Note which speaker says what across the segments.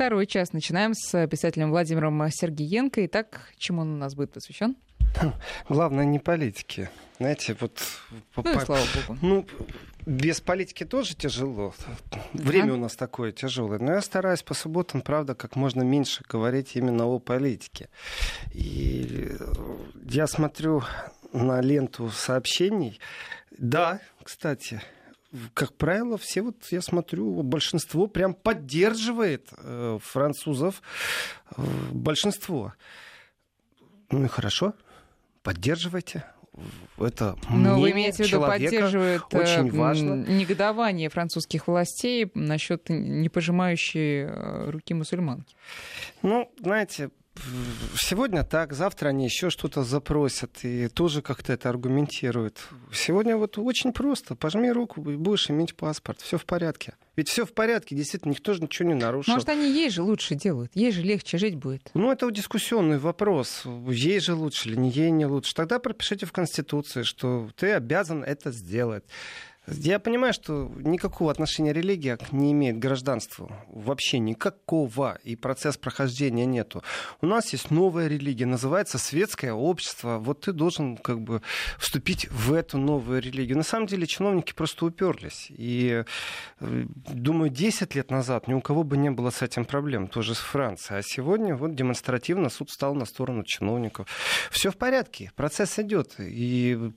Speaker 1: Второй час начинаем с писателем Владимиром Сергеенко. Итак, чему он у нас будет посвящен?
Speaker 2: Главное, не политики. Знаете, вот...
Speaker 1: Ну, и слава богу.
Speaker 2: Ну, без политики тоже тяжело. Время у нас такое тяжелое. Но я стараюсь по субботам, правда, как можно меньше говорить именно о политике. И я смотрю на ленту сообщений. Да, кстати, как правило, все вот, я смотрю, большинство прям поддерживает э, французов. Э, большинство. Ну и хорошо, поддерживайте. Это
Speaker 1: Но вы имеете в виду, поддерживает
Speaker 2: э, очень важно.
Speaker 1: негодование французских властей насчет не пожимающей руки мусульманки?
Speaker 2: Ну, знаете, Сегодня так, завтра они еще что-то запросят и тоже как-то это аргументируют. Сегодня вот очень просто. Пожми руку будешь иметь паспорт. Все в порядке. Ведь все в порядке, действительно, никто же ничего не нарушил.
Speaker 1: Может, они ей же лучше делают, ей же легче жить будет.
Speaker 2: Ну, это дискуссионный вопрос. Ей же лучше или не ей не лучше. Тогда пропишите в Конституции, что ты обязан это сделать. Я понимаю, что никакого отношения религия не имеет к гражданству. Вообще никакого. И процесс прохождения нету. У нас есть новая религия, называется светское общество. Вот ты должен как бы вступить в эту новую религию. На самом деле чиновники просто уперлись. И э, думаю, 10 лет назад ни у кого бы не было с этим проблем. Тоже с Францией. А сегодня вот демонстративно суд стал на сторону чиновников. Все в порядке. Процесс идет. И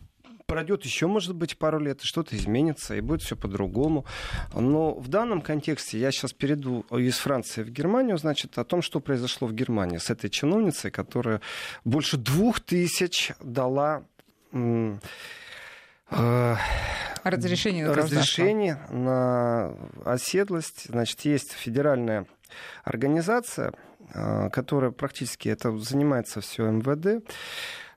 Speaker 2: пройдет еще, может быть, пару лет, и что-то изменится, и будет все по-другому. Но в данном контексте я сейчас перейду из Франции в Германию, значит, о том, что произошло в Германии с этой чиновницей, которая больше двух тысяч дала
Speaker 1: э, разрешение на,
Speaker 2: разрешение на оседлость. Значит, есть федеральная организация, э, которая практически это занимается все МВД.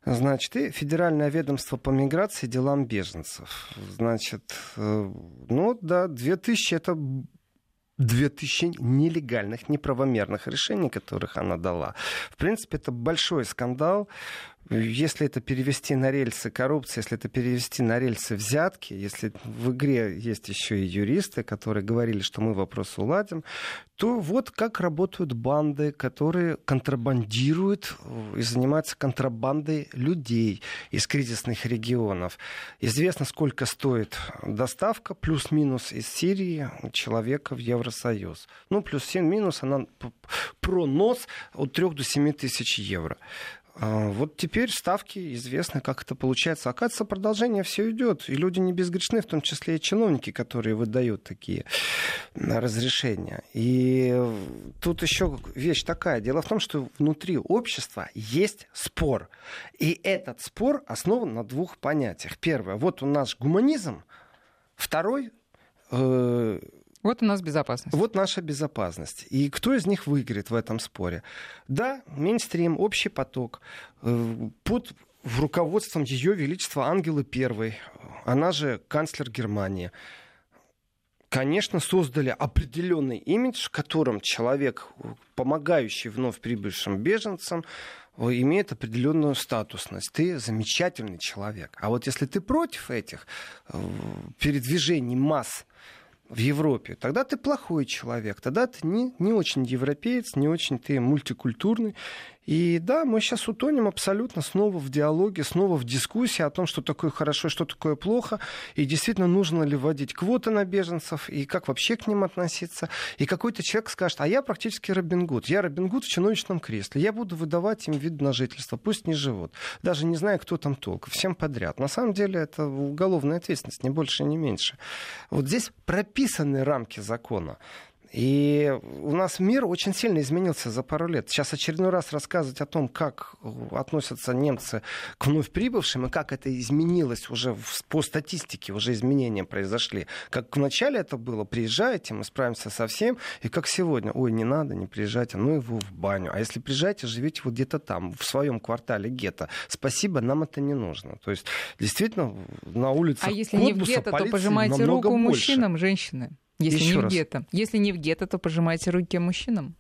Speaker 2: Значит, и Федеральное ведомство по миграции делам беженцев. Значит, э, ну да, 2000 это 2000 нелегальных, неправомерных решений, которых она дала. В принципе, это большой скандал. Если это перевести на рельсы коррупции, если это перевести на рельсы взятки, если в игре есть еще и юристы, которые говорили, что мы вопрос уладим, то вот как работают банды, которые контрабандируют и занимаются контрабандой людей из кризисных регионов. Известно, сколько стоит доставка плюс-минус из Сирии человека в Евросоюз. Ну, плюс-минус она пронос от 3 до 7 тысяч евро. А, вот теперь ставки известны, как это получается. Оказывается, продолжение все идет. И люди не безгрешны, в том числе и чиновники, которые выдают такие разрешения. И тут еще вещь такая. Дело в том, что внутри общества есть спор. И этот спор основан на двух понятиях. Первое, вот у нас гуманизм. Второй, э,
Speaker 1: вот у нас безопасность.
Speaker 2: Вот наша безопасность. И кто из них выиграет в этом споре? Да, мейнстрим, общий поток. Э, под руководством Ее Величества Ангелы I, она же канцлер Германии, конечно, создали определенный имидж, в котором человек, помогающий вновь прибывшим беженцам, имеет определенную статусность. Ты замечательный человек. А вот если ты против этих э, передвижений масс, в Европе, тогда ты плохой человек, тогда ты не, не очень европеец, не очень ты мультикультурный, и да, мы сейчас утонем абсолютно снова в диалоге, снова в дискуссии о том, что такое хорошо, что такое плохо, и действительно нужно ли вводить квоты на беженцев, и как вообще к ним относиться. И какой-то человек скажет, а я практически Робин Гуд, я Робин Гуд в чиновничном кресле, я буду выдавать им вид на жительство, пусть не живут, даже не зная, кто там толк, всем подряд. На самом деле это уголовная ответственность, не больше, не меньше. Вот здесь прописаны рамки закона. И у нас мир очень сильно изменился за пару лет. Сейчас очередной раз рассказывать о том, как относятся немцы к вновь прибывшим, и как это изменилось уже по статистике, уже изменения произошли. Как вначале это было, приезжайте, мы справимся со всем, и как сегодня, ой, не надо, не приезжайте, ну его в баню. А если приезжаете, живите вот где-то там, в своем квартале гетто. Спасибо, нам это не нужно. То есть, действительно, на улице
Speaker 1: А если не в гетто, то пожимайте руку
Speaker 2: больше.
Speaker 1: мужчинам, женщины. Если Еще не в гетто. Если не в гетто, то пожимайте руки мужчинам.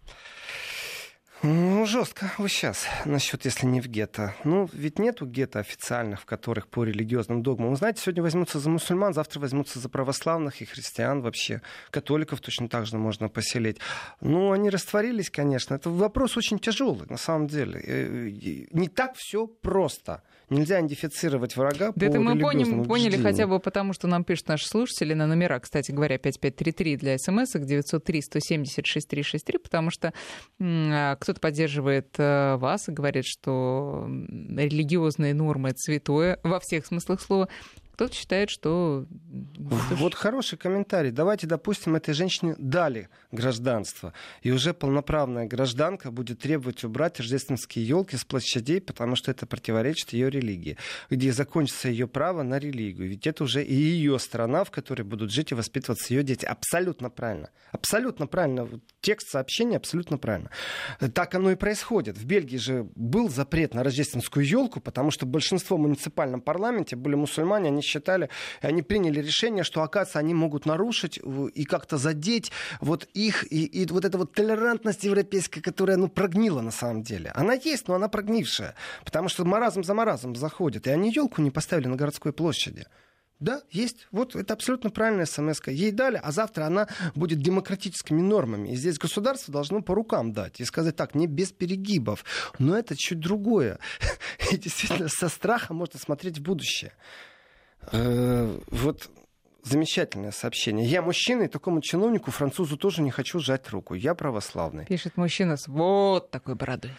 Speaker 2: Ну, жестко вы сейчас насчет, если не в гетто. Ну, ведь нету гетто официальных, в которых по религиозным догмам. Вы знаете, сегодня возьмутся за мусульман, завтра возьмутся за православных и христиан вообще. Католиков точно так же можно поселить. Ну, они растворились, конечно. Это вопрос очень тяжелый, на самом деле. Э, не так все просто. Нельзя идентифицировать врага
Speaker 1: да
Speaker 2: по
Speaker 1: это мы
Speaker 2: поняли,
Speaker 1: поняли хотя бы потому, что нам пишут наши слушатели на номера, кстати говоря, 5533 для смс 903 170 6363, потому что а, кто-то поддерживает э, вас и говорит, что религиозные нормы — святое во всех смыслах слова. Кто-то считает, что...
Speaker 2: Вот хороший комментарий. Давайте, допустим, этой женщине дали гражданство. И уже полноправная гражданка будет требовать убрать рождественские елки с площадей, потому что это противоречит ее религии. Где закончится ее право на религию. Ведь это уже и ее страна, в которой будут жить и воспитываться ее дети. Абсолютно правильно. Абсолютно правильно. Текст сообщения абсолютно правильно. Так оно и происходит. В Бельгии же был запрет на рождественскую елку, потому что большинство в муниципальном парламенте были мусульмане, они считали, и они приняли решение, что, оказывается, они могут нарушить и как-то задеть вот их, и, и вот эта вот толерантность европейская, которая, ну, прогнила на самом деле. Она есть, но она прогнившая, потому что маразм за маразм заходит, и они елку не поставили на городской площади. Да, есть. Вот это абсолютно правильная смс. -ка. Ей дали, а завтра она будет демократическими нормами. И здесь государство должно по рукам дать и сказать так, не без перегибов. Но это чуть другое. И действительно со страхом можно смотреть в будущее. Э, вот замечательное сообщение. Я мужчина, и такому чиновнику, французу тоже не хочу сжать руку. Я православный.
Speaker 1: Пишет мужчина с вот такой бородой.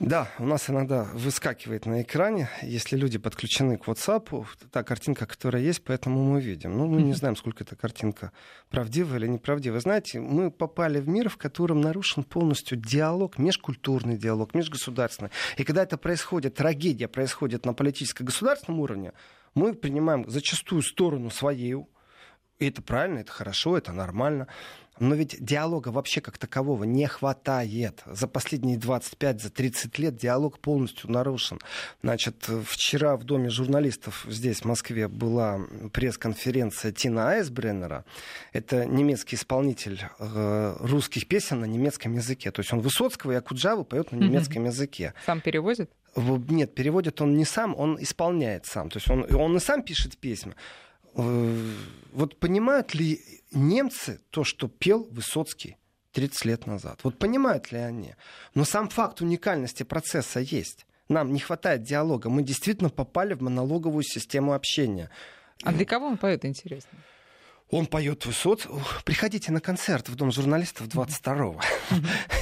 Speaker 2: Да, у нас иногда выскакивает на экране, если люди подключены к WhatsApp, та картинка, которая есть, поэтому мы видим. Ну, мы не знаем, сколько эта картинка правдивая или неправдивая. Знаете, мы попали в мир, в котором нарушен полностью диалог, межкультурный диалог, межгосударственный. И когда это происходит, трагедия происходит на политическо-государственном уровне, мы принимаем зачастую сторону свою, и это правильно, это хорошо, это нормально. Но ведь диалога вообще как такового не хватает. За последние 25, за 30 лет диалог полностью нарушен. Значит, вчера в Доме журналистов здесь, в Москве, была пресс-конференция Тина Айсбреннера. Это немецкий исполнитель э, русских песен на немецком языке. То есть он Высоцкого и Акуджаву поет на немецком языке.
Speaker 1: Сам переводит?
Speaker 2: Нет, переводит он не сам, он исполняет сам. То есть он, он и сам пишет песни. Э, вот понимают ли немцы то, что пел Высоцкий 30 лет назад? Вот понимают ли они? Но сам факт уникальности процесса есть. Нам не хватает диалога. Мы действительно попали в монологовую систему общения.
Speaker 1: А для кого он поет, интересно?
Speaker 2: Он поет высот. Приходите на концерт в Дом журналистов 22-го.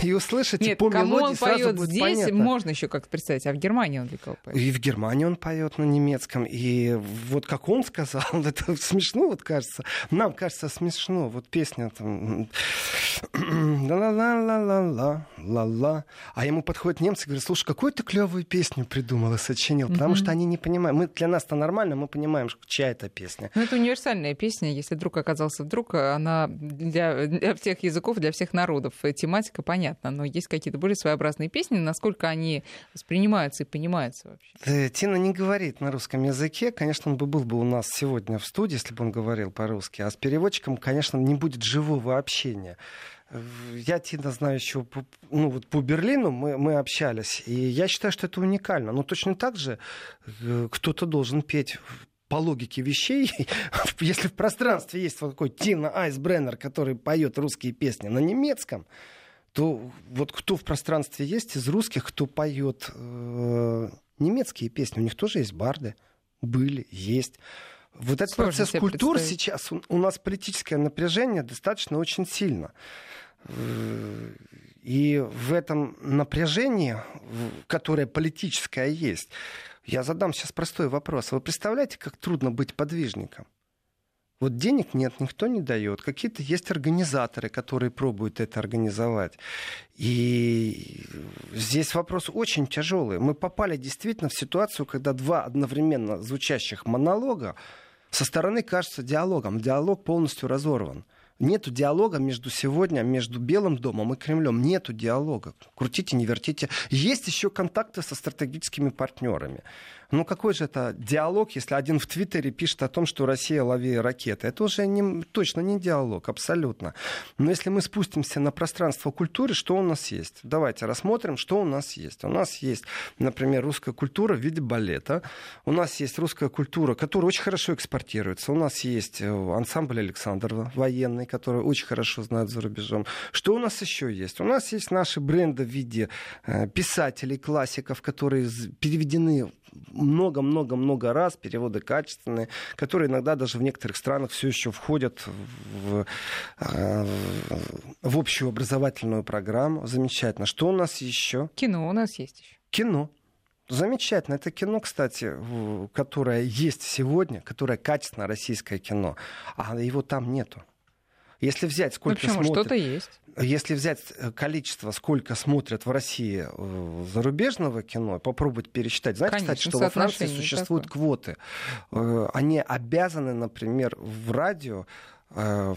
Speaker 2: И услышите
Speaker 1: Нет,
Speaker 2: по
Speaker 1: кому
Speaker 2: мелодии
Speaker 1: он
Speaker 2: сразу
Speaker 1: поет
Speaker 2: будет
Speaker 1: здесь,
Speaker 2: понятно.
Speaker 1: можно еще как-то представить. А в Германии он для кого поет?
Speaker 2: И в Германии он поет на немецком. И вот как он сказал, это смешно, вот кажется. Нам кажется смешно. Вот песня там... ла-ла-ла-ла-ла, ла-ла. А ему подходят немцы и говорят, слушай, какую ты клевую песню придумал и сочинил. Потому что они не понимают. Мы, для нас это нормально, мы понимаем, чья это песня.
Speaker 1: Ну, это универсальная песня. Если вдруг оказался вдруг, она для, для всех языков, для всех народов. Тематика понятна, но есть какие-то более своеобразные песни. Насколько они воспринимаются и понимаются вообще?
Speaker 2: Э, Тина не говорит на русском языке. Конечно, он бы был бы у нас сегодня в студии, если бы он говорил по-русски. А с переводчиком, конечно, не будет живого общения. Я Тина знаю еще ну, вот по Берлину мы, мы общались, и я считаю, что это уникально. Но точно так же э, кто-то должен петь по логике вещей, если в пространстве есть вот такой Тина Айсбреннер, который поет русские песни на немецком, то вот кто в пространстве есть из русских, кто поет э, немецкие песни, у них тоже есть барды, были, есть. Вот этот
Speaker 1: Сложно
Speaker 2: процесс культур
Speaker 1: представить.
Speaker 2: сейчас, у, у нас политическое напряжение достаточно очень сильно. Э, И в этом напряжении, которое политическое есть, я задам сейчас простой вопрос. Вы представляете, как трудно быть подвижником? Вот денег нет, никто не дает. Какие-то есть организаторы, которые пробуют это организовать. И здесь вопрос очень тяжелый. Мы попали действительно в ситуацию, когда два одновременно звучащих монолога со стороны кажется диалогом. Диалог полностью разорван. Нету диалога между сегодня, между Белым домом и Кремлем. Нету диалога. Крутите, не вертите. Есть еще контакты со стратегическими партнерами. Ну какой же это диалог, если один в Твиттере пишет о том, что Россия лови ракеты? Это уже не, точно не диалог, абсолютно. Но если мы спустимся на пространство культуры, что у нас есть? Давайте рассмотрим, что у нас есть. У нас есть, например, русская культура в виде балета. У нас есть русская культура, которая очень хорошо экспортируется. У нас есть э, ансамбль Александрова военный, который очень хорошо знают за рубежом. Что у нас еще есть? У нас есть наши бренды в виде э, писателей, классиков, которые переведены много-много-много раз, переводы качественные, которые иногда даже в некоторых странах все еще входят в, в общую образовательную программу. Замечательно. Что у нас еще?
Speaker 1: Кино у нас есть еще.
Speaker 2: Кино. Замечательно. Это кино, кстати, которое есть сегодня, которое качественное российское кино, а его там нету. Если взять, сколько
Speaker 1: ну,
Speaker 2: смотрят...
Speaker 1: что-то есть.
Speaker 2: Если взять э, количество, сколько смотрят в России э, зарубежного кино, попробовать пересчитать. Знаете, Конечно, кстати, что во Франции существуют такое. квоты. Э, они обязаны, например, в радио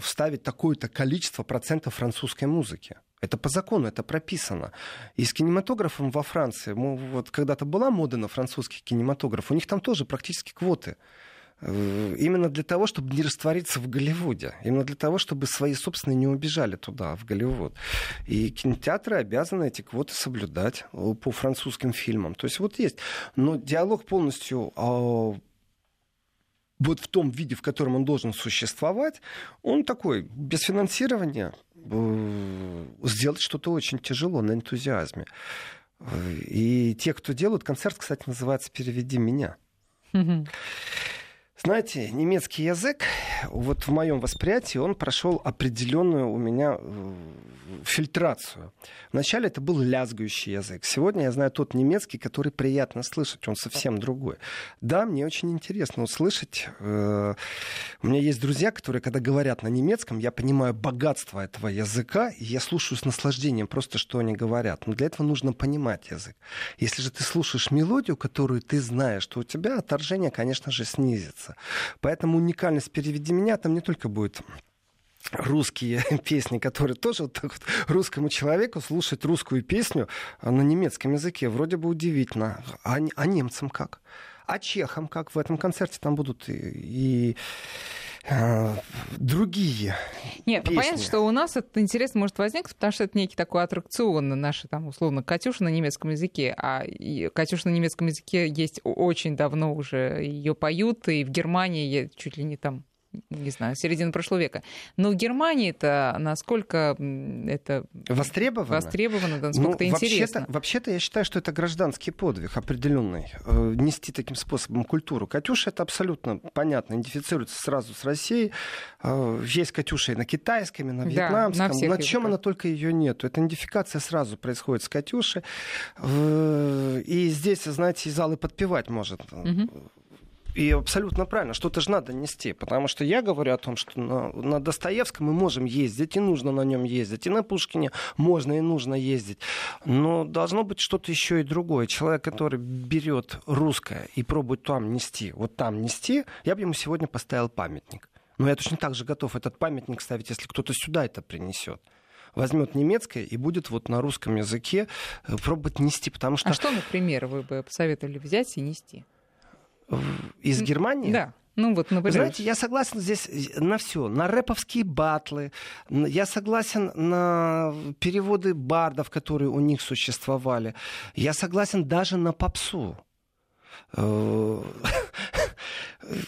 Speaker 2: вставить такое-то количество процентов французской музыки. Это по закону, это прописано. И с кинематографом во Франции, вот когда-то была мода на французский кинематограф, у них там тоже практически квоты. Э, именно для того, чтобы не раствориться в Голливуде. Именно для того, чтобы свои собственные не убежали туда, в Голливуд. И кинотеатры обязаны эти квоты соблюдать э, по французским фильмам. То есть вот есть. Но диалог полностью а, вот в том виде, в котором он должен существовать, он такой, без финансирования э, сделать что-то очень тяжело на энтузиазме. И те, кто делают, концерт, кстати, называется «Переведи меня». Знаете, немецкий язык, вот в моем восприятии, он прошел определенную у меня э, фильтрацию. Вначале это был лязгающий язык. Сегодня я знаю тот немецкий, который приятно слышать, он совсем другой. Да, мне очень интересно услышать. Э, у меня есть друзья, которые, когда говорят на немецком, я понимаю богатство этого языка, и я слушаю с наслаждением просто, что они говорят. Но для этого нужно понимать язык. Если же ты слушаешь мелодию, которую ты знаешь, то у тебя отторжение, конечно же, снизится. Поэтому уникальность «Переведи меня» там не только будет русские песни, которые тоже вот так вот русскому человеку слушать русскую песню на немецком языке вроде бы удивительно. А, а немцам как? А чехам как? В этом концерте там будут и, и а, другие
Speaker 1: Нет,
Speaker 2: песни.
Speaker 1: ну понятно, что у нас этот интерес может возникнуть, потому что это некий такой аттракцион на наши, там, условно, Катюша на немецком языке, а Катюша на немецком языке есть очень давно уже, ее поют, и в Германии чуть ли не там не знаю, середины прошлого века. Но в Германии-то насколько это
Speaker 2: востребовано,
Speaker 1: востребовано да, насколько ну, это интересно.
Speaker 2: Вообще-то я считаю, что это гражданский подвиг определенный. Э, нести таким способом культуру. Катюша это абсолютно понятно, идентифицируется сразу с Россией. Э, есть Катюша и на китайском, и на вьетнамском. Да, на, на чем она только ее нет. Эта идентификация сразу происходит с Катюшей. Э, и здесь, знаете, и подпевать может. Угу и абсолютно правильно, что-то же надо нести. Потому что я говорю о том, что на, на Достоевском мы можем ездить, и нужно на нем ездить. И на Пушкине можно и нужно ездить. Но должно быть что-то еще и другое. Человек, который берет русское и пробует там нести, вот там нести, я бы ему сегодня поставил памятник. Но я точно так же готов этот памятник ставить, если кто-то сюда это принесет возьмет немецкое и будет вот на русском языке э, пробовать нести, потому что...
Speaker 1: А что, например, вы бы посоветовали взять и нести?
Speaker 2: Из Германии?
Speaker 1: Да. Ну вот, например.
Speaker 2: Знаете, я согласен здесь на все. На рэповские батлы. Я согласен на переводы бардов, которые у них существовали. Я согласен даже на попсу.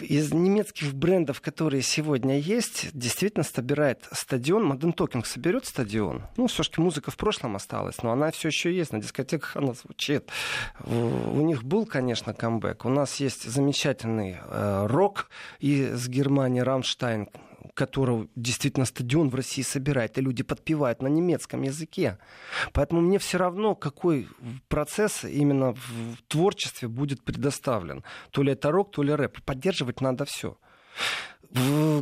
Speaker 2: Из немецких брендов, которые сегодня есть, действительно собирает стадион. Моден Токинг соберет стадион. Ну, все-таки музыка в прошлом осталась, но она все еще есть. На дискотеках она звучит. У них был, конечно, камбэк. У нас есть замечательный э, рок из Германии, Рамштайн, которого действительно стадион в России собирает, и люди подпевают на немецком языке. Поэтому мне все равно, какой процесс именно в творчестве будет предоставлен. То ли это рок, то ли рэп. Поддерживать надо все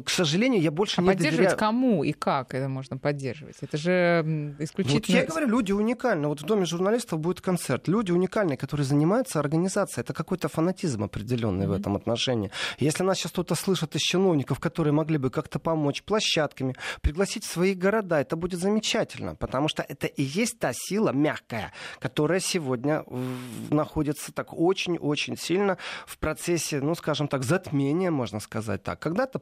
Speaker 2: к сожалению, я больше
Speaker 1: а
Speaker 2: не
Speaker 1: поддерживать
Speaker 2: доверяю...
Speaker 1: кому и как это можно поддерживать? Это же исключительно...
Speaker 2: Вот я говорю, люди уникальны. Вот в Доме журналистов будет концерт. Люди уникальные, которые занимаются организацией. Это какой-то фанатизм определенный mm-hmm. в этом отношении. Если нас сейчас кто-то слышит из чиновников, которые могли бы как-то помочь площадками, пригласить в свои города, это будет замечательно, потому что это и есть та сила мягкая, которая сегодня находится так очень-очень сильно в процессе, ну, скажем так, затмения, можно сказать так. Когда-то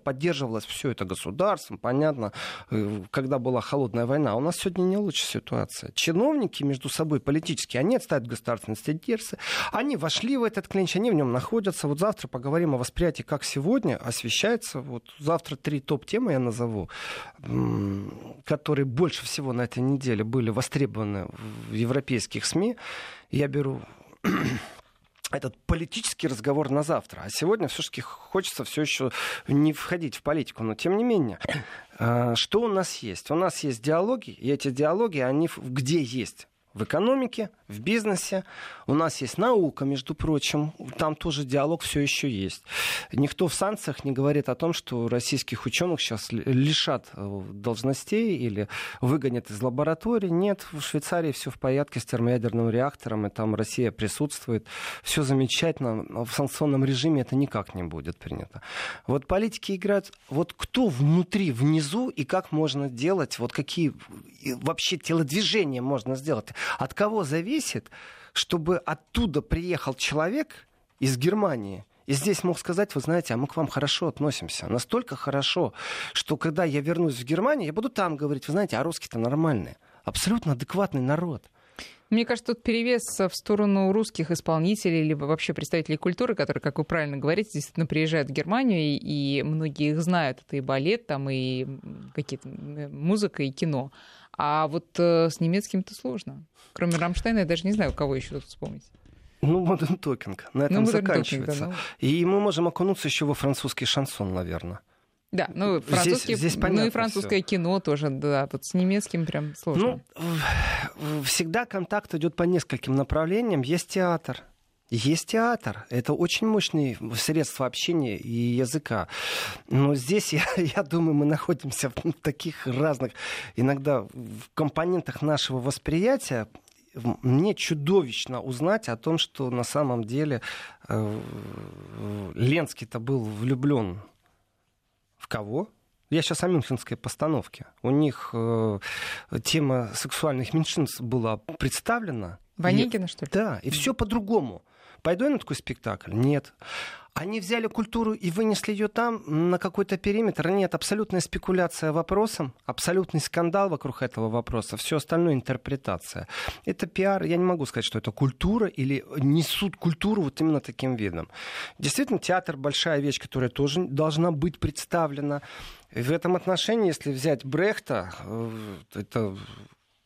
Speaker 2: поддерживалось все это государством, понятно, э, когда была холодная война. У нас сегодня не лучшая ситуация. Чиновники между собой политические, они отставят государственность интересы, они вошли в этот клинч, они в нем находятся. Вот завтра поговорим о восприятии, как сегодня освещается. Вот завтра три топ-темы я назову, которые больше всего на этой неделе были востребованы в европейских СМИ. Я беру этот политический разговор на завтра. А сегодня все-таки хочется все еще не входить в политику. Но тем не менее, а, что у нас есть? У нас есть диалоги, и эти диалоги, они где есть? в экономике, в бизнесе. У нас есть наука, между прочим. Там тоже диалог все еще есть. Никто в санкциях не говорит о том, что российских ученых сейчас лишат э, должностей или выгонят из лаборатории. Нет, в Швейцарии все в порядке с термоядерным реактором, и там Россия присутствует. Все замечательно. В санкционном режиме это никак не будет принято. Вот политики играют... Вот кто внутри, внизу, и как можно делать, вот какие вообще телодвижения можно сделать от кого зависит, чтобы оттуда приехал человек из Германии, и здесь мог сказать, вы знаете, а мы к вам хорошо относимся. Настолько хорошо, что когда я вернусь в Германию, я буду там говорить, вы знаете, а русские-то нормальные. Абсолютно адекватный народ.
Speaker 1: Мне кажется, тут перевес в сторону русских исполнителей, либо вообще представителей культуры, которые, как вы правильно говорите, действительно приезжают в Германию, и многие их знают. Это и балет, там, и какие-то музыка, и кино. А вот э, с немецким-то сложно. Кроме Рамштейна, я даже не знаю, кого еще тут вспомнить.
Speaker 2: Ну, модерн токинг. На этом ну, заканчивается. Talking, да, ну... И мы можем окунуться еще во французский шансон, наверное.
Speaker 1: Да, ну французский, здесь, здесь ну и французское всё. кино тоже, да, вот с немецким прям сложно.
Speaker 2: Ну, всегда контакт идет по нескольким направлениям. Есть театр, есть театр. Это очень мощные средства общения и языка. Но здесь, я, я думаю, мы находимся в таких разных, иногда в компонентах нашего восприятия, мне чудовищно узнать о том, что на самом деле э, Ленский-то был влюблен в кого? Я сейчас о мюнхенской постановке. У них э, тема сексуальных меньшинств была представлена.
Speaker 1: Ванегина, что ли?
Speaker 2: Да, и все по-другому. Пойду я на такой спектакль? Нет. Они взяли культуру и вынесли ее там, на какой-то периметр. Нет, абсолютная спекуляция вопросом, абсолютный скандал вокруг этого вопроса, все остальное интерпретация. Это пиар, я не могу сказать, что это культура или несут культуру вот именно таким видом. Действительно, театр большая вещь, которая тоже должна быть представлена. В этом отношении, если взять Брехта, э, это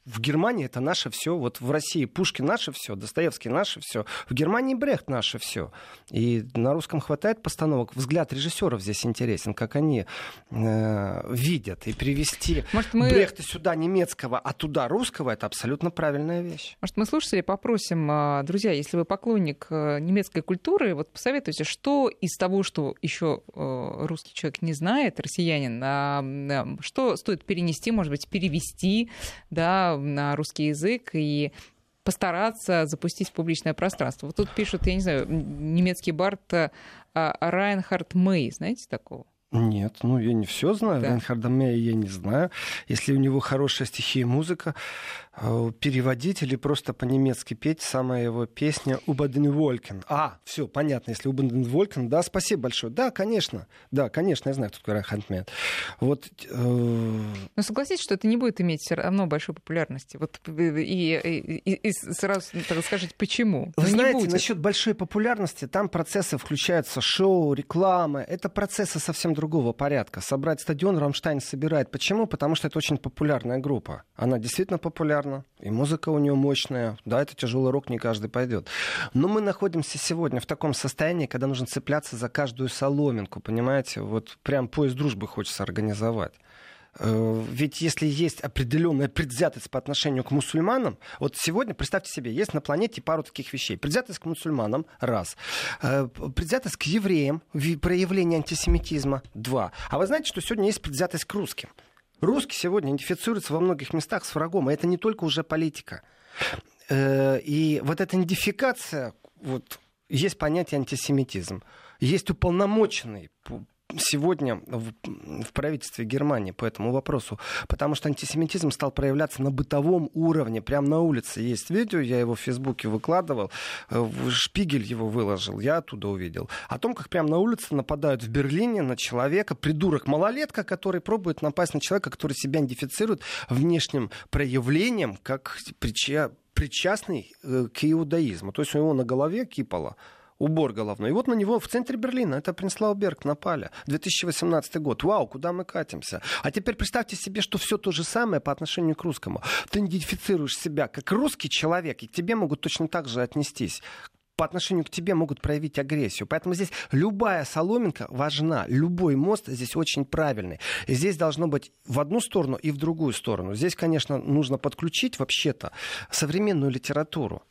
Speaker 2: в Германии это наше все. Вот в России Пушкин наше все, Достоевский наше все. В Германии Брехт наше все. И на русском хватает постановок. Взгляд режиссеров здесь интересен, как они э, видят. И привести Может, мы... Брехта сюда немецкого, а туда русского, это абсолютно правильная вещь.
Speaker 1: Может, мы слушатели попросим, э, друзья, если вы поклонник э, немецкой культуры, вот посоветуйте, что из того, что еще э, русский человек не знает, россиянин, а, что стоит перенести, может быть, перевести, да, на русский язык и постараться запустить в публичное пространство. Вот тут пишут, я не знаю, немецкий бард а, Райнхард Мэй, знаете такого?
Speaker 2: Нет, ну я не все знаю. Да. Рейнхарда Мэя я не знаю. Если у него хорошая стихия и музыка, э, переводить или просто по-немецки петь самая его песня «Убаден Волькин». А, все, понятно, если «Убаден Волькин», да, спасибо большое. Да, конечно, да, конечно, я знаю, кто такой Мэя. Вот,
Speaker 1: э... Но согласитесь, что это не будет иметь все равно большой популярности. Вот и, и, и сразу так скажите, почему?
Speaker 2: Вы Но знаете, насчет большой популярности, там процессы включаются шоу, рекламы. Это процессы совсем другого порядка. Собрать стадион Рамштайн собирает. Почему? Потому что это очень популярная группа. Она действительно популярна, и музыка у нее мощная. Да, это тяжелый рок, не каждый пойдет. Но мы находимся сегодня в таком состоянии, когда нужно цепляться за каждую соломинку, понимаете? Вот прям поезд дружбы хочется организовать. Э, ведь если есть определенная предвзятость по отношению к мусульманам, вот сегодня, представьте себе, есть на планете пару таких вещей. Предвзятость к мусульманам, раз. Э, предвзятость к евреям, проявление антисемитизма, два. А вы знаете, что сегодня есть предвзятость к русским? Русский сегодня идентифицируется во многих местах с врагом, и это не только уже политика. Э, и вот эта идентификация, вот, есть понятие антисемитизм. Есть уполномоченный сегодня в, в правительстве Германии по этому вопросу, потому что антисемитизм стал проявляться на бытовом уровне, прямо на улице. Есть видео, я его в Фейсбуке выкладывал, э, Шпигель его выложил, я оттуда увидел. О том, как прямо на улице нападают в Берлине на человека, придурок-малолетка, который пробует напасть на человека, который себя идентифицирует внешним проявлением, как прича причастный э, к иудаизму. То есть у него на голове кипола убор головной. И вот на него в центре Берлина, это Принслауберг, напали. 2018 год. Вау, куда мы катимся? А теперь представьте себе, что все то же самое по отношению к русскому. Ты идентифицируешь себя как русский человек, и к тебе могут точно так же отнестись по отношению к тебе могут проявить агрессию. Поэтому здесь любая соломинка важна, любой мост здесь очень правильный. И здесь должно быть в одну сторону и в другую сторону. Здесь, конечно, нужно подключить вообще-то современную литературу.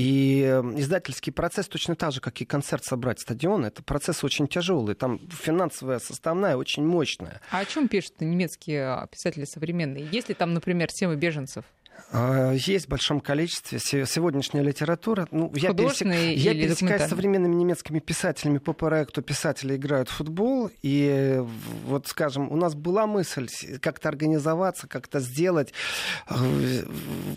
Speaker 2: И эм, издательский процесс точно так же, как и концерт собрать стадион, это процесс очень тяжелый. Там финансовая составная очень мощная.
Speaker 1: А о чем пишут немецкие а, писатели современные? Есть ли там, например, темы беженцев?
Speaker 2: А, есть в большом количестве сегодняшняя литература.
Speaker 1: Ну, я, пересек... я пересекаюсь
Speaker 2: с современными немецкими писателями по проекту «Писатели играют в футбол». И вот, скажем, у нас была мысль как-то организоваться, как-то сделать э,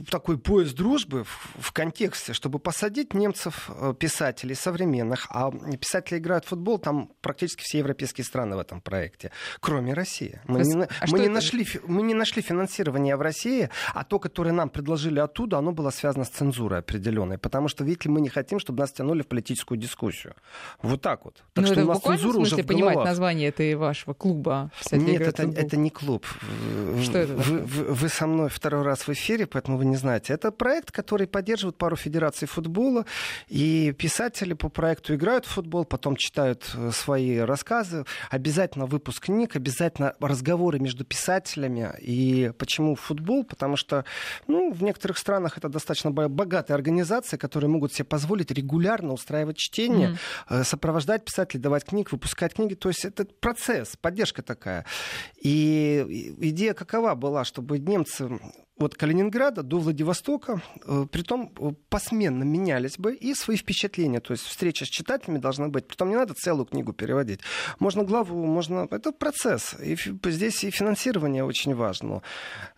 Speaker 2: такой поезд дружбы в контексте, чтобы посадить немцев, э, писателей современных. А «Писатели играют в футбол» там практически все европейские страны в этом проекте, кроме России. Мы, есть, не, а мы, не, нашли, мы не нашли финансирования в России, а то, которое нам предложили оттуда, оно было связано с цензурой определенной. Потому что, видите мы не хотим, чтобы нас тянули в политическую дискуссию. Вот так вот. Так
Speaker 1: ну, что это у нас цензура уже в понимать название этой вашего клуба?
Speaker 2: Нет, это, это не клуб.
Speaker 1: Что это
Speaker 2: вы, вы, вы со мной второй раз в эфире, поэтому вы не знаете. Это проект, который поддерживает пару федераций футбола. И писатели по проекту играют в футбол, потом читают э, свои рассказы. Обязательно выпуск книг, обязательно разговоры между писателями. И почему футбол? Потому что ну, в некоторых странах это достаточно богатые организации, которые могут себе позволить регулярно устраивать чтение, mm-hmm. сопровождать писателей, давать книг, выпускать книги. То есть это процесс, поддержка такая. И идея какова была, чтобы немцы от Калининграда до Владивостока, э, притом э, посменно менялись бы и свои впечатления. То есть встреча с читателями должна быть. Притом не надо целую книгу переводить. Можно главу, можно... Это процесс. И здесь и финансирование очень важно.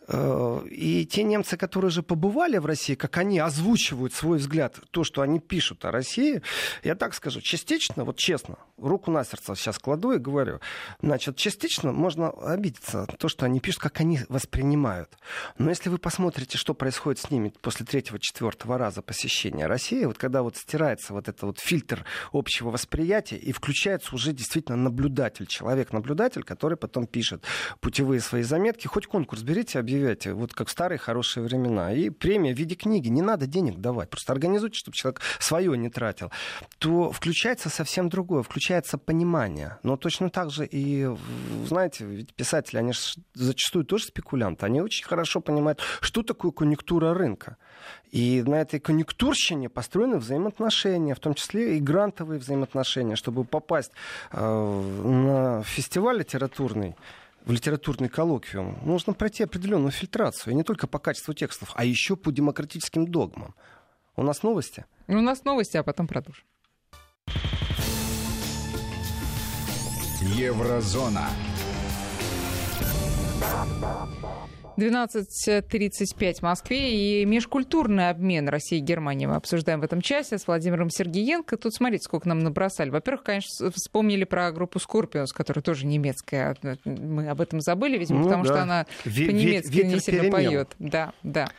Speaker 2: Э, и те немцы, которые же побывали в России, как они озвучивают свой взгляд, то, что они пишут о России, я так скажу, частично, вот честно, руку на сердце сейчас кладу и говорю, значит, частично можно обидеться то, что они пишут, как они воспринимают. Но если вы посмотрите, что происходит с ними после третьего-четвертого раза посещения России, вот когда вот стирается вот этот вот фильтр общего восприятия и включается уже действительно наблюдатель, человек-наблюдатель, который потом пишет путевые свои заметки, хоть конкурс берите, объявляйте, вот как в старые хорошие времена. И премия в виде книги, не надо денег давать, просто организуйте, чтобы человек свое не тратил. То включается совсем другое, включается понимание. Но точно так же и, знаете, ведь писатели, они же зачастую тоже спекулянты, они очень хорошо понимают, что такое конъюнктура рынка. И на этой конъюнктурщине построены взаимоотношения, в том числе и грантовые взаимоотношения, чтобы попасть э, на фестиваль литературный в литературный коллоквиум, нужно пройти определенную фильтрацию, и не только по качеству текстов, а еще по демократическим догмам. У нас новости?
Speaker 1: У нас новости, а потом продолжим.
Speaker 3: Еврозона.
Speaker 1: 12.35 в Москве и межкультурный обмен России и Германии мы обсуждаем в этом часе с Владимиром Сергеенко. Тут смотрите, сколько нам набросали. Во-первых, конечно, вспомнили про группу Scorpions, которая тоже немецкая. Мы об этом забыли, видимо, ну, потому да. что она по-немецки не сильно поет. Да, да.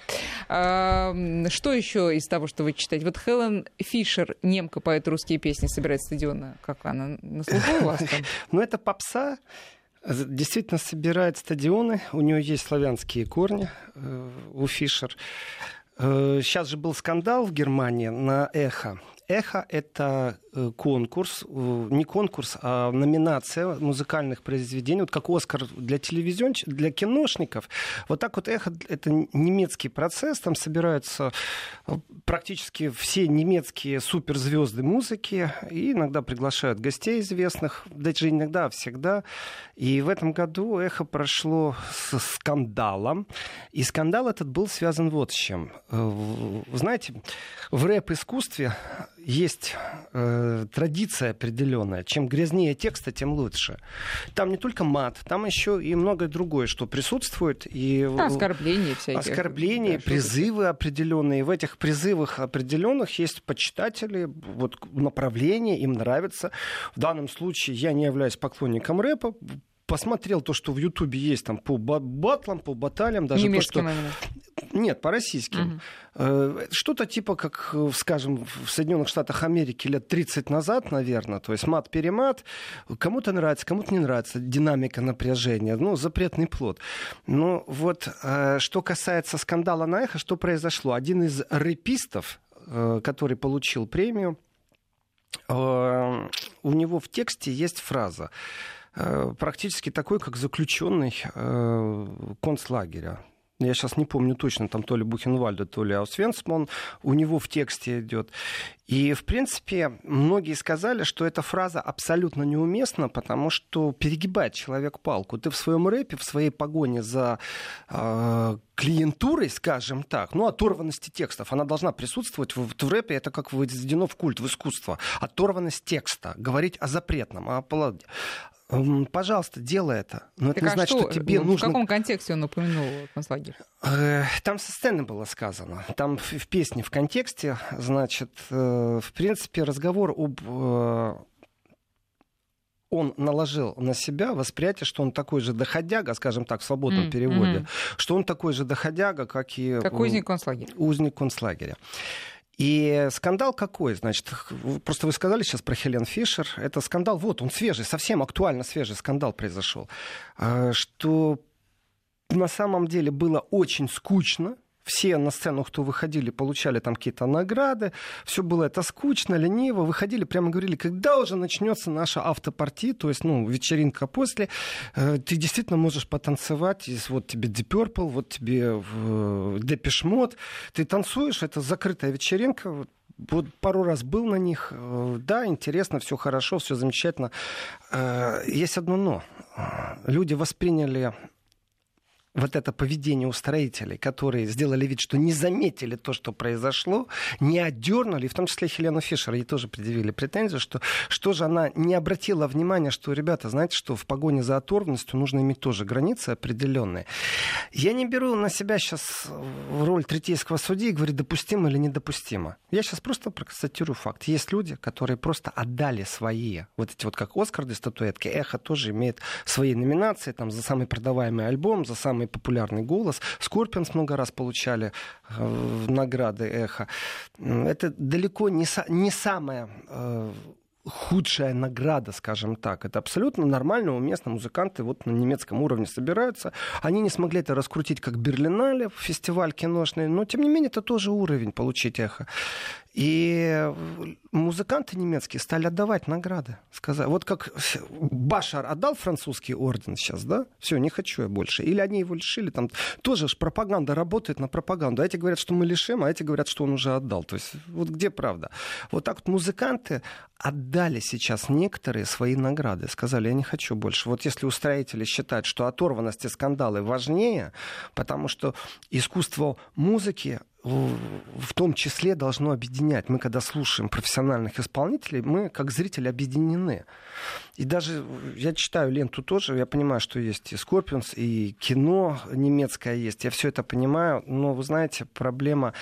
Speaker 1: А, что еще из того, что вы читаете? Вот Хелен Фишер, немка, поет русские песни, собирает стадионы. Как она на слуху у вас там?
Speaker 2: Ну, это попса действительно собирает стадионы. У нее есть славянские корни э, у Фишер. Сейчас э, же был скандал в Германии на эхо. Эхо — это э, конкурс, э, не конкурс, а номинация музыкальных произведений, вот как Оскар для телевизион, для киношников. Вот так вот Эхо — это немецкий процесс, там собираются э, практически все немецкие суперзвезды музыки, и иногда приглашают гостей известных, даже иногда, а всегда. И в этом году Эхо прошло с скандалом, и скандал этот был связан вот с чем. Знаете, в рэп-искусстве есть э, традиция определенная. Чем грязнее текста, тем лучше. Там не только мат, там еще и многое другое, что присутствует. И
Speaker 1: оскорбления всякие.
Speaker 2: Оскорбления, да, призывы определенные. В этих призывах определенных есть почитатели, вот направление, им нравится. В данном случае я не являюсь поклонником рэпа, посмотрел то, что в Ютубе есть там по батлам, по баталиям, даже то, что... Нет, по российским. Угу. Что-то типа, как, скажем, в Соединенных Штатах Америки лет 30 назад, наверное, то есть мат-перемат. Кому-то нравится, кому-то не нравится динамика напряжения. Ну, запретный плод. Но вот э, что касается скандала на эхо, что произошло? Один из рэпистов, э, который получил премию, у него в тексте есть фраза Э, практически такой, как заключенный э, концлагеря. Я сейчас не помню точно, там то ли Бухенвальда, то ли Аусвенсман, у него в тексте идет. И, в принципе, многие сказали, что эта фраза абсолютно неуместна, потому что перегибает человек палку. Ты в своем рэпе, в своей погоне за э, клиентурой, скажем так, ну, оторванности текстов, она должна присутствовать в, в рэпе, это как возведено в культ, в искусство. Оторванность текста, говорить о запретном, о Пожалуйста, делай это. Но так это не а значит, что, что тебе
Speaker 1: ну,
Speaker 2: нужно...
Speaker 1: В каком контексте он упомянул концлагерь?
Speaker 2: Э, там со сцены было сказано. Там в, песне, в контексте, значит, э, в принципе, разговор об э, он наложил на себя восприятие, что он такой же доходяга, скажем так, в свободном mm, переводе, mm-hmm. что он такой же доходяга, как и...
Speaker 1: Как узник концлагеря.
Speaker 2: Узник концлагеря. И скандал какой? Значит, просто вы сказали сейчас про Хелен Фишер. Это скандал, вот он свежий, совсем актуально свежий скандал произошел. А, что на самом деле было очень скучно все на сцену, кто выходили, получали там какие-то награды. Все было это скучно, лениво. Выходили, прямо говорили, когда уже начнется наша автопарти, то есть, ну, вечеринка после, э, ты действительно можешь потанцевать. Вот тебе Deep Purple, вот тебе э, Depeche Mode. Ты танцуешь, это закрытая вечеринка, вот пару раз был на них. Э, да, интересно, все хорошо, все замечательно. Есть одно но. Люди восприняли вот это поведение устроителей, которые сделали вид, что не заметили то, что произошло, не отдернули, в том числе Хелену Фишер, ей тоже предъявили претензию, что что же она не обратила внимания, что, ребята, знаете, что в погоне за оторванностью нужно иметь тоже границы определенные. Я не беру на себя сейчас роль третейского судьи и говорю, допустимо или недопустимо. Я сейчас просто констатирую факт. Есть люди, которые просто отдали свои, вот эти вот как Оскары статуэтки, Эхо тоже имеет свои номинации, там, за самый продаваемый альбом, за самый самый популярный голос. Скорпионс много раз получали э, награды эхо. Это далеко не, не самая э, худшая награда, скажем так. Это абсолютно нормально, уместно. Музыканты вот на немецком уровне собираются. Они не смогли это раскрутить как Берлинале, фестиваль киношный, но тем не менее это тоже уровень получить эхо. И музыканты немецкие стали отдавать награды. Сказали, вот как Башар отдал французский орден сейчас, да? Все, не хочу я больше. Или они его лишили. Там тоже ж пропаганда работает на пропаганду. А эти говорят, что мы лишим, а эти говорят, что он уже отдал. То есть вот где правда? Вот так вот музыканты отдали сейчас некоторые свои награды. Сказали, я не хочу больше. Вот если устроители считают, что оторванность и скандалы важнее, потому что искусство музыки в том числе должно объединять. Мы, когда слушаем профессиональных исполнителей, мы, как зрители, объединены. И даже я читаю ленту тоже, я понимаю, что есть и Скорпионс, и кино немецкое есть. Я все это понимаю, но, вы знаете, проблема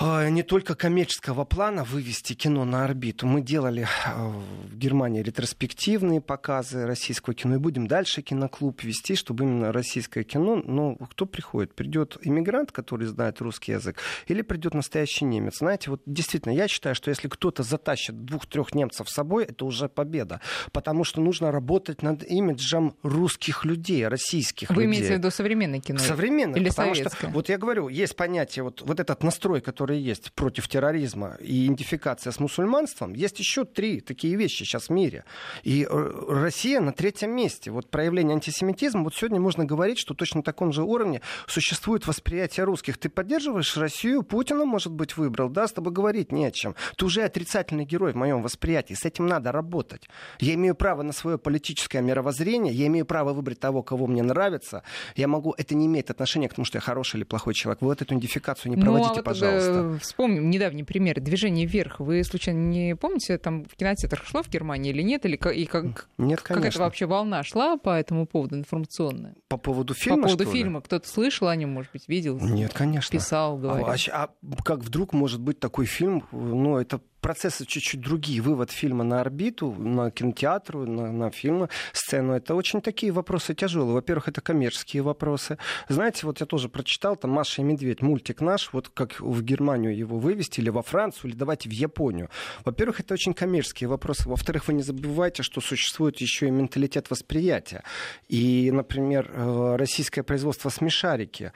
Speaker 2: не только коммерческого плана вывести кино на орбиту. Мы делали а, в Германии ретроспективные показы российского кино и будем дальше киноклуб вести, чтобы именно российское кино, но кто приходит? Придет иммигрант, который знает русский язык, или придет настоящий немец? Знаете, вот действительно, я считаю, что если кто-то затащит двух-трех немцев с собой, это уже победа, потому что нужно работать над имиджем русских людей, российских
Speaker 1: Вы
Speaker 2: людей.
Speaker 1: имеете в виду современное кино?
Speaker 2: Современное,
Speaker 1: или
Speaker 2: потому
Speaker 1: советское?
Speaker 2: что, вот я говорю, есть понятие, вот, вот этот настрой, который которые есть против терроризма и идентификация с мусульманством, есть еще три такие вещи сейчас в мире. И э, Россия на третьем месте. Вот проявление антисемитизма, вот сегодня можно говорить, что точно на таком же уровне существует восприятие русских. Ты поддерживаешь Россию, Путина, может быть, выбрал, да, с тобой говорить не о чем. Ты уже отрицательный герой в моем восприятии, с этим надо работать. Я имею право на свое политическое мировоззрение, я имею право выбрать того, кого мне нравится. Я могу, это не имеет отношения к тому, что я хороший или плохой человек. Вы вот эту идентификацию не проводите, ну, а вот, пожалуйста. Э,
Speaker 1: вспомним недавний пример. Движение вверх. Вы случайно не помните, там в кинотеатрах шло в Германии или нет? Или и как, нет, конечно. какая-то вообще волна шла по этому поводу информационная?
Speaker 2: По поводу фильма,
Speaker 1: По поводу фильма. Кто-то слышал о нем, может быть, видел?
Speaker 2: Нет, конечно.
Speaker 1: Писал, говорил.
Speaker 2: А, а, а как вдруг может быть такой фильм? Ну, это процессы чуть-чуть другие. Вывод фильма на орбиту, на кинотеатр, на, на фильмы, сцену. Это очень такие вопросы тяжелые. Во-первых, это коммерческие вопросы. Знаете, вот я тоже прочитал, там «Маша и медведь», мультик наш, вот как в Германию его вывести, или во Францию, или давайте в Японию. Во-первых, это очень коммерческие вопросы. Во-вторых, вы не забывайте, что существует еще и менталитет восприятия. И, например, э, российское производство «Смешарики»,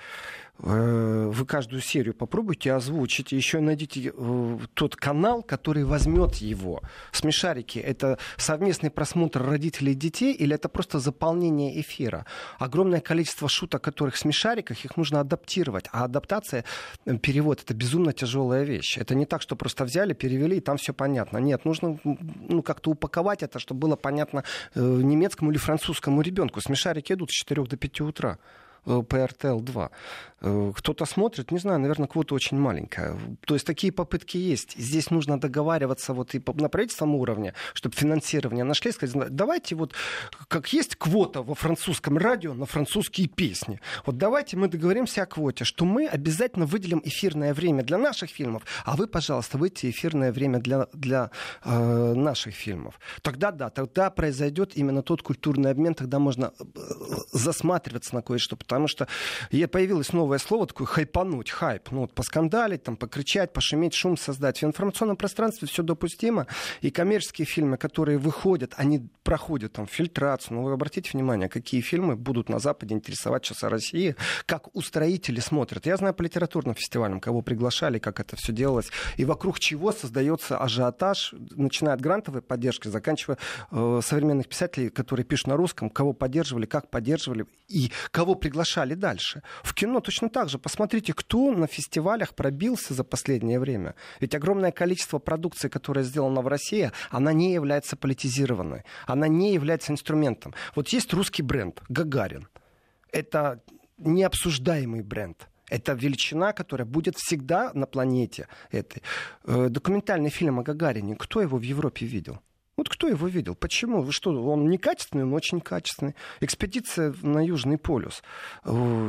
Speaker 2: вы каждую серию попробуйте озвучить, еще найдите э, тот канал, который возьмет его. Смешарики — это совместный просмотр родителей и детей или это просто заполнение эфира? Огромное количество шуток, которых в смешариках, их нужно адаптировать. А адаптация, э, перевод — это безумно тяжелая вещь. Это не так, что просто взяли, перевели, и там все понятно. Нет, нужно ну, как-то упаковать это, чтобы было понятно немецкому или французскому ребенку. Смешарики идут с 4 до 5 утра. ПРТЛ-2. Э, кто-то смотрит, не знаю, наверное, квота очень маленькая. То есть такие попытки есть. Здесь нужно договариваться вот и на правительственном уровне, чтобы финансирование нашли, сказать, давайте вот, как есть квота во французском радио на французские песни, вот давайте мы договоримся о квоте, что мы обязательно выделим эфирное время для наших фильмов, а вы, пожалуйста, выйти эфирное время для, для э, наших фильмов. Тогда да, тогда произойдет именно тот культурный обмен, тогда можно э, засматриваться на кое-что, потому что появилось новое слово такое хайпануть, хайп, ну вот поскандалить, там, покричать, пошуметь, шум создать. В информационном пространстве все допустимо, и коммерческие фильмы, которые выходят, они проходят там фильтрацию. Но вы обратите внимание, какие фильмы будут на Западе интересовать сейчас России, как устроители смотрят. Я знаю по литературным фестивалям, кого приглашали, как это все делалось, и вокруг чего создается ажиотаж, начиная от грантовой поддержки, заканчивая э, современных писателей, которые пишут на русском, кого поддерживали, как поддерживали, и кого приглашали приглашали дальше. В кино точно так же. Посмотрите, кто на фестивалях пробился за последнее время. Ведь огромное количество продукции, которая сделана в России, она не является политизированной. Она не является инструментом. Вот есть русский бренд «Гагарин». Это необсуждаемый бренд. Это величина, которая будет всегда на планете этой. Э, документальный фильм о Гагарине, кто его в Европе видел? Вот кто его видел? Почему? Вы что, он некачественный, он очень качественный. Экспедиция на Южный полюс.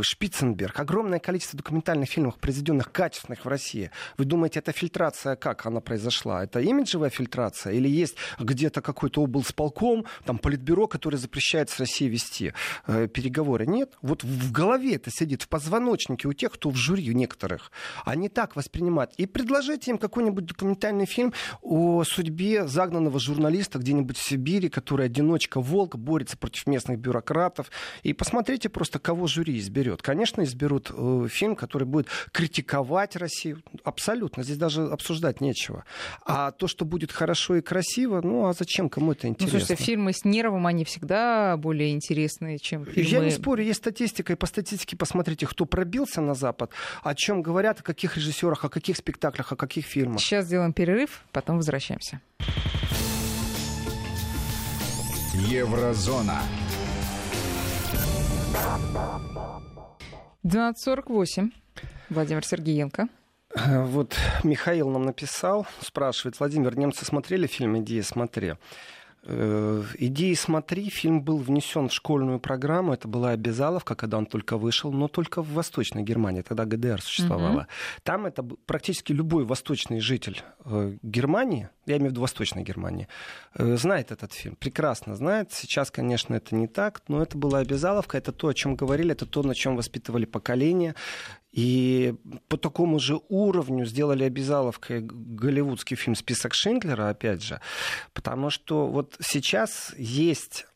Speaker 2: Шпиценберг. Огромное количество документальных фильмов, произведенных качественных в России. Вы думаете, это фильтрация как она произошла? Это имиджевая фильтрация? Или есть где-то какой-то облсполком, там политбюро, которое запрещает с Россией вести э, переговоры? Нет. Вот в голове это сидит, в позвоночнике у тех, кто в жюри некоторых. Они так воспринимают. И предложите им какой-нибудь документальный фильм о судьбе загнанного журналиста журналиста где-нибудь в Сибири, который одиночка волк, борется против местных бюрократов. И посмотрите просто, кого жюри изберет. Конечно, изберут э, фильм, который будет критиковать Россию. Абсолютно. Здесь даже обсуждать нечего. А то, что будет хорошо и красиво, ну а зачем кому это интересно? Ну,
Speaker 1: слушайте, фильмы с нервом, они всегда более интересные, чем фильмы...
Speaker 2: Я не спорю, есть статистика, и по статистике посмотрите, кто пробился на Запад, о чем говорят, о каких режиссерах, о каких спектаклях, о каких фильмах.
Speaker 1: Сейчас сделаем перерыв, потом возвращаемся.
Speaker 3: Еврозона.
Speaker 1: 12.48. Владимир Сергеенко.
Speaker 2: Э, вот Михаил нам написал, спрашивает, Владимир, немцы смотрели фильм «Идея смотри»? Э, идеи «Смотри» фильм был внесен в школьную программу. Это была обязаловка, когда он только вышел, но только в Восточной Германии. Тогда ГДР существовала. Mm-hmm. Там это практически любой восточный житель э, Германии, я имею в виду Восточной Германии, э, знает этот фильм. Прекрасно знает. Сейчас, конечно, это не так, но это была обязаловка. Это то, о чем говорили, это то, на чем воспитывали поколение. И по такому же уровню сделали обязаловкой голливудский фильм «Список Шиндлера», опять же, потому что вот сейчас есть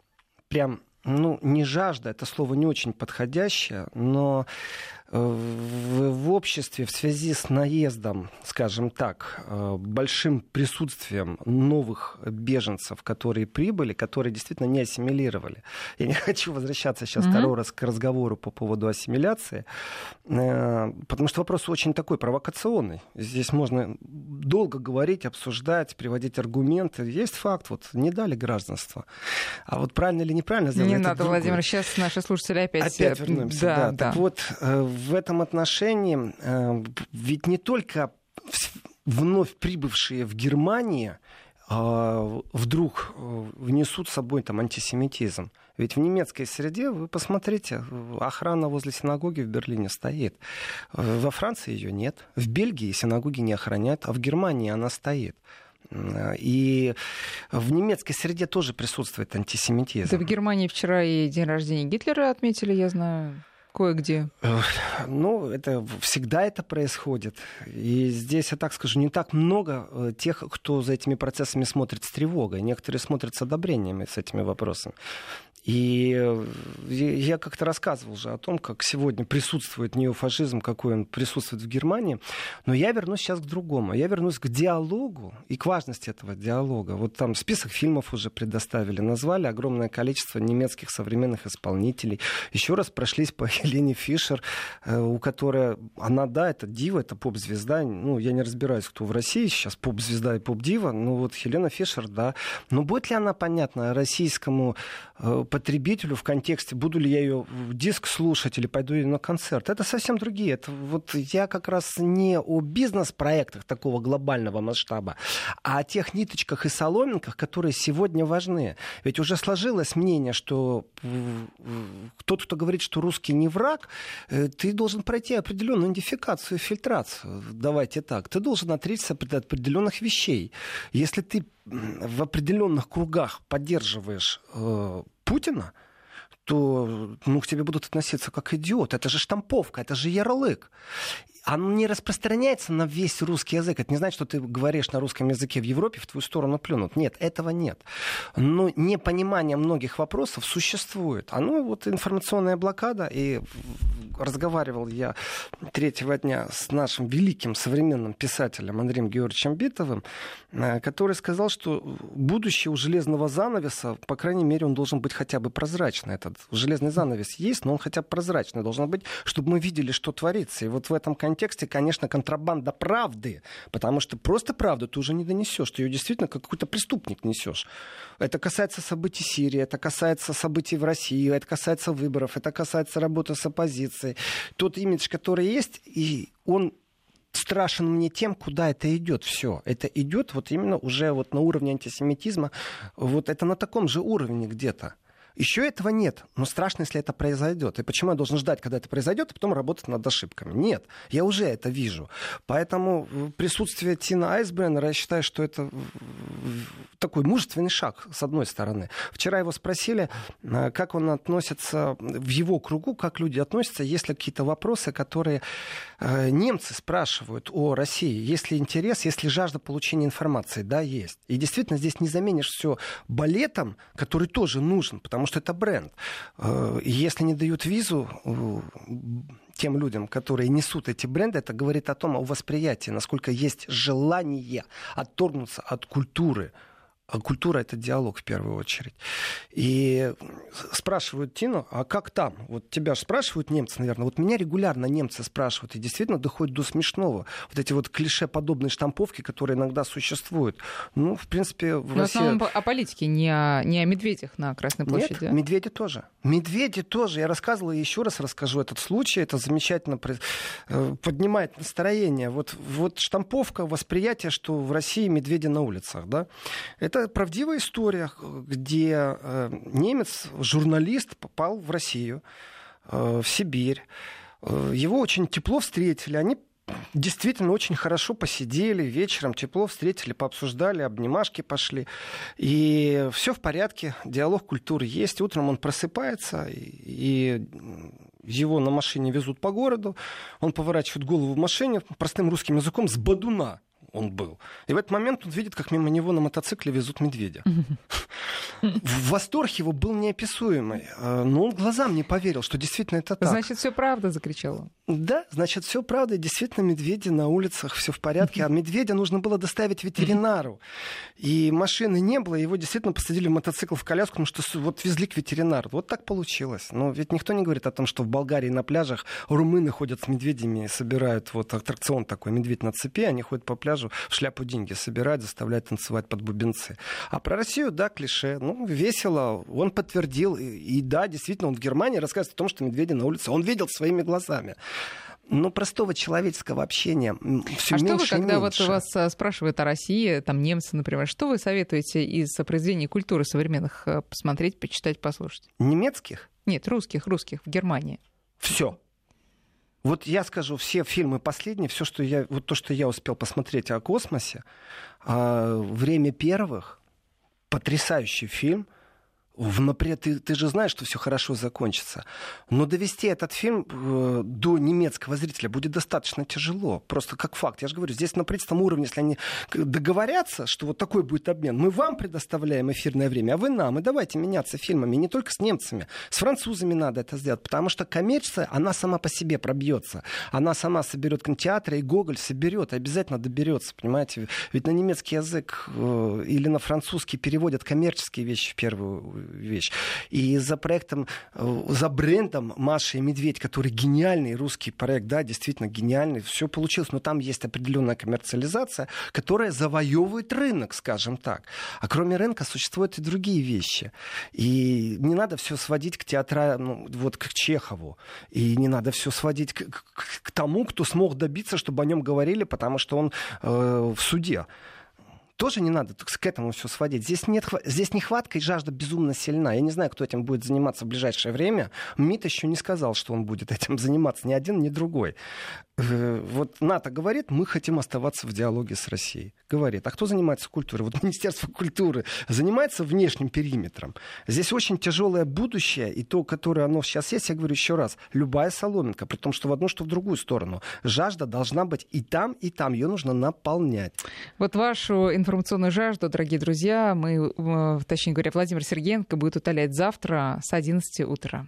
Speaker 2: прям ну, не жажда, это слово не очень подходящее, но в, в обществе в связи с наездом, скажем так, э, большим присутствием новых беженцев, которые прибыли, которые действительно не ассимилировали. Я не хочу возвращаться сейчас mm-hmm. второй раз к разговору по поводу ассимиляции, э, потому что вопрос очень такой провокационный. Здесь можно долго говорить, обсуждать, приводить аргументы. Есть факт, вот не дали гражданство. А вот правильно или неправильно сделали,
Speaker 1: Не надо, другое. Владимир, сейчас наши слушатели опять...
Speaker 2: Опять вернемся, да. да. да. Так вот, в этом отношении э, ведь не только вновь прибывшие в Германию а, вдруг э, внесут с собой там антисемитизм. Ведь в немецкой среде, вы посмотрите, охрана возле синагоги в Берлине стоит. Э, во Франции ее нет. В Бельгии синагоги не охраняют, а в Германии она стоит. И в немецкой среде тоже присутствует антисемитизм.
Speaker 1: Да в Германии вчера и день рождения Гитлера отметили, я знаю кое-где?
Speaker 2: Ну, это всегда это происходит. И здесь, я так скажу, не так много э, тех, кто за этими процессами смотрит с тревогой. Некоторые смотрят с одобрениями с этими вопросами. И э, я как-то рассказывал уже о том, как сегодня присутствует неофашизм, какой он присутствует в Германии. Но я вернусь сейчас к другому. Я вернусь к диалогу и к важности этого диалога. Вот там список фильмов уже предоставили, назвали огромное количество немецких современных исполнителей. Еще раз прошлись по Елене Фишер, э, у которой она, да, это дива, это поп-звезда. Ну, я не разбираюсь, кто в России сейчас поп-звезда и поп-дива. Ну, вот Елена Фишер, да. Но будет ли она понятна российскому э, потребителю в контексте, буду ли я ее диск слушать или пойду на концерт. Это совсем другие. Это вот я как раз не о бизнес-проектах такого глобального масштаба, а о тех ниточках и соломинках, которые сегодня важны. Ведь уже сложилось мнение, что тот, кто говорит, что русский не враг, э, ты должен пройти определенную идентификацию, фильтрацию. Давайте так. Ты должен отречься от определенных вещей. Если ты в определенных кругах поддерживаешь э, Путина, то ну, к тебе будут относиться как идиот. Это же штамповка, это же ярлык оно не распространяется на весь русский язык. Это не значит, что ты говоришь на русском языке в Европе, в твою сторону плюнут. Нет, этого нет. Но непонимание многих вопросов существует. Оно вот информационная блокада, и разговаривал я третьего дня с нашим великим современным писателем Андреем Георгиевичем Битовым, э, который сказал, что будущее у железного занавеса, по крайней мере, он должен быть хотя бы прозрачный. Этот железный занавес есть, но он хотя бы прозрачный должен быть, чтобы мы видели, что творится. И вот в этом контексте конечно, контрабанда правды, потому что просто правду ты уже не донесешь, ты ее действительно как какой-то преступник несешь. Это касается событий Сирии, это касается событий в России, это касается выборов, это касается работы с оппозицией. Тот имидж, который есть, и он страшен мне тем, куда это идет все. Это идет вот именно уже вот на уровне антисемитизма, вот это на таком же уровне где-то. Еще этого нет, но страшно, если это произойдет. И почему я должен ждать, когда это произойдет, и потом работать над ошибками? Нет, я уже это вижу. Поэтому присутствие Тина Айсбреннера, я считаю, что это такой мужественный шаг, с одной стороны. Вчера его спросили, э, как он относится в его кругу, как люди относятся, если какие-то вопросы, которые э, немцы спрашивают о России. Есть ли интерес, есть ли жажда получения информации? Да, есть. И действительно, здесь не заменишь все балетом, который тоже нужен, потому потому что это бренд. Э, если не дают визу э, тем людям, которые несут эти бренды, это говорит о том, о восприятии, насколько есть желание отторгнуться от культуры, а культура это диалог в первую очередь. И спрашивают Тину, а как там? Вот тебя же спрашивают немцы, наверное. Вот меня регулярно немцы спрашивают, и действительно доходит до смешного. Вот эти вот клише-подобные штамповки, которые иногда существуют. Ну, в принципе, в
Speaker 1: Но
Speaker 2: России...
Speaker 1: в основном о политике, не о, не о медведях на Красной площади.
Speaker 2: Нет, медведи тоже. Медведи тоже. Я рассказывал и еще раз расскажу этот случай. Это замечательно э, поднимает настроение. Вот, вот штамповка, восприятие, что в России медведи на улицах. Да? Это правдивая история, где э, немец, журналист, попал в Россию, э, в Сибирь. Э, его очень тепло встретили. Они действительно очень хорошо посидели вечером, тепло встретили, пообсуждали, обнимашки пошли. И все в порядке, диалог культуры есть. Утром он просыпается, и его на машине везут по городу. Он поворачивает голову в машине простым русским языком с бадуна он был. И в этот момент он видит, как мимо него на мотоцикле везут медведя. Восторг его был неописуемый. А, но он глазам не поверил, что действительно это так.
Speaker 1: Значит, все правда, закричал он.
Speaker 2: Да, значит, все правда. Действительно, медведи на улицах, все в порядке. А медведя нужно было доставить ветеринару. И машины не было, его действительно посадили в мотоцикл в коляску, потому что вот везли к ветеринару. Вот так получилось. Но ведь никто не говорит о том, что в Болгарии на пляжах румыны ходят с медведями, собирают вот аттракцион такой, медведь на цепи, они ходят по пляжу, в шляпу деньги собирают, заставляют танцевать под бубенцы. А про Россию, да, клише. Ну, весело. Он подтвердил. И, и да, действительно, он в Германии рассказывает о том, что медведи на улице он видел своими глазами ну, простого человеческого общения все
Speaker 1: а
Speaker 2: меньше
Speaker 1: что вы, когда
Speaker 2: меньше.
Speaker 1: вот вас а, спрашивают о России, там немцы, например, что вы советуете из произведений культуры современных э, посмотреть, почитать, послушать?
Speaker 2: Немецких?
Speaker 1: Нет, русских, русских, в Германии.
Speaker 2: Все. Вот я скажу, все фильмы последние, все, что я, вот то, что я успел посмотреть о космосе, а, «Время первых», потрясающий фильм – в напред, ты, ты же знаешь, что все хорошо закончится. Но довести этот фильм э, до немецкого зрителя будет достаточно тяжело. Просто как факт. Я же говорю, здесь на правительственном уровне, если они договорятся, что вот такой будет обмен, мы вам предоставляем эфирное время, а вы нам. И давайте меняться фильмами. Не только с немцами. С французами надо это сделать. Потому что коммерция, она сама по себе пробьется. Она сама соберет кинотеатры, и Гоголь соберет, обязательно доберется. Понимаете? Ведь на немецкий язык э, или на французский переводят коммерческие вещи в первую вещь. И за проектом, э, за брендом Маша и Медведь, который гениальный русский проект, да, действительно гениальный, все получилось, но там есть определенная коммерциализация, которая завоевывает рынок, скажем так. А кроме рынка существуют и другие вещи. И не надо все сводить к театра, ну, вот к Чехову. И не надо все сводить к, к, к тому, кто смог добиться, чтобы о нем говорили, потому что он э, в суде тоже не надо к этому все сводить. Здесь, нет, здесь нехватка и жажда безумно сильна. Я не знаю, кто этим будет заниматься в ближайшее время. МИД еще не сказал, что он будет этим заниматься. Ни один, ни другой. Э, вот НАТО говорит, мы хотим оставаться в диалоге с Россией. Говорит. А кто занимается культурой? Вот Министерство культуры занимается внешним периметром. Здесь очень тяжелое будущее, и то, которое оно сейчас есть, я говорю еще раз, любая соломинка, при том, что в одну, что в другую сторону. Жажда должна быть и там, и там. Ее нужно наполнять.
Speaker 1: Вот вашу информационную жажду, дорогие друзья, мы, э, точнее говоря, Владимир Сергеенко будет утолять завтра с 11 утра.